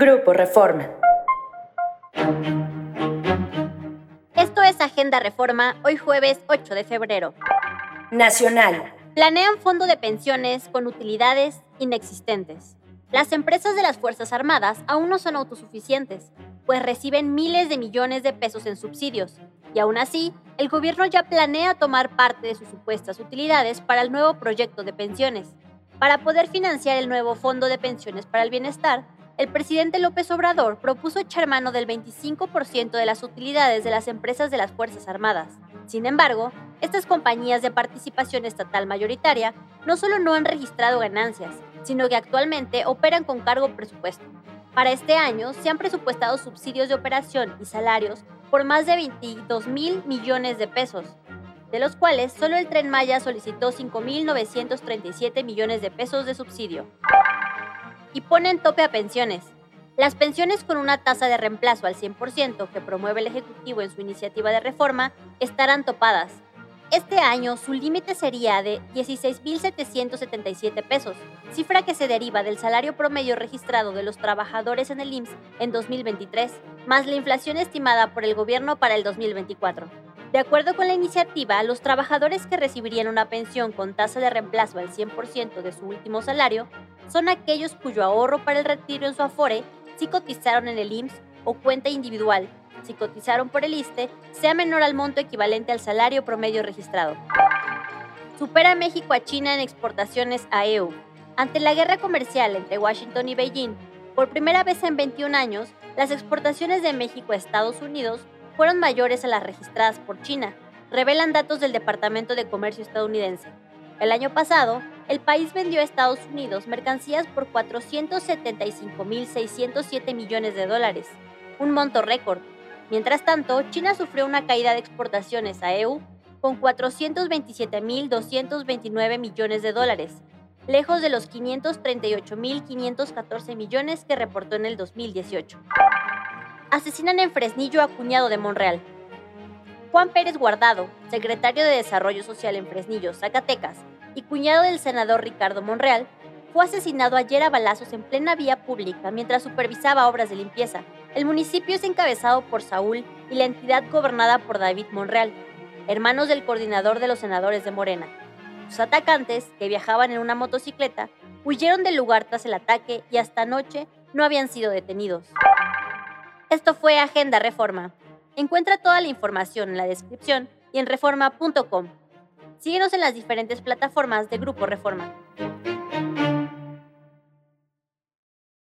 Grupo Reforma. Esto es Agenda Reforma, hoy jueves 8 de febrero. Nacional. Planean fondo de pensiones con utilidades inexistentes. Las empresas de las Fuerzas Armadas aún no son autosuficientes, pues reciben miles de millones de pesos en subsidios, y aún así, el gobierno ya planea tomar parte de sus supuestas utilidades para el nuevo proyecto de pensiones. Para poder financiar el nuevo Fondo de Pensiones para el Bienestar, el presidente López Obrador propuso echar mano del 25% de las utilidades de las empresas de las Fuerzas Armadas. Sin embargo, estas compañías de participación estatal mayoritaria no solo no han registrado ganancias, sino que actualmente operan con cargo presupuesto. Para este año se han presupuestado subsidios de operación y salarios por más de 22 mil millones de pesos, de los cuales solo el tren Maya solicitó 5.937 millones de pesos de subsidio. Y ponen tope a pensiones. Las pensiones con una tasa de reemplazo al 100% que promueve el Ejecutivo en su iniciativa de reforma estarán topadas. Este año su límite sería de 16.777 pesos, cifra que se deriva del salario promedio registrado de los trabajadores en el IMSS en 2023, más la inflación estimada por el gobierno para el 2024. De acuerdo con la iniciativa, los trabajadores que recibirían una pensión con tasa de reemplazo al 100% de su último salario son aquellos cuyo ahorro para el retiro en su Afore si cotizaron en el IMSS o cuenta individual, si cotizaron por el ISTE, sea menor al monto equivalente al salario promedio registrado. Supera México a China en exportaciones a EU. Ante la guerra comercial entre Washington y Beijing, por primera vez en 21 años, las exportaciones de México a Estados Unidos fueron mayores a las registradas por China, revelan datos del Departamento de Comercio estadounidense. El año pasado, el país vendió a Estados Unidos mercancías por 475.607 millones de dólares, un monto récord. Mientras tanto, China sufrió una caída de exportaciones a EU con 427.229 millones de dólares, lejos de los 538.514 millones que reportó en el 2018 asesinan en Fresnillo a cuñado de Monreal. Juan Pérez Guardado, secretario de Desarrollo Social en Fresnillo, Zacatecas, y cuñado del senador Ricardo Monreal, fue asesinado ayer a balazos en plena vía pública mientras supervisaba obras de limpieza. El municipio es encabezado por Saúl y la entidad gobernada por David Monreal, hermanos del coordinador de los senadores de Morena. Sus atacantes, que viajaban en una motocicleta, huyeron del lugar tras el ataque y hasta anoche no habían sido detenidos. Esto fue Agenda Reforma. Encuentra toda la información en la descripción y en reforma.com. Síguenos en las diferentes plataformas de Grupo Reforma.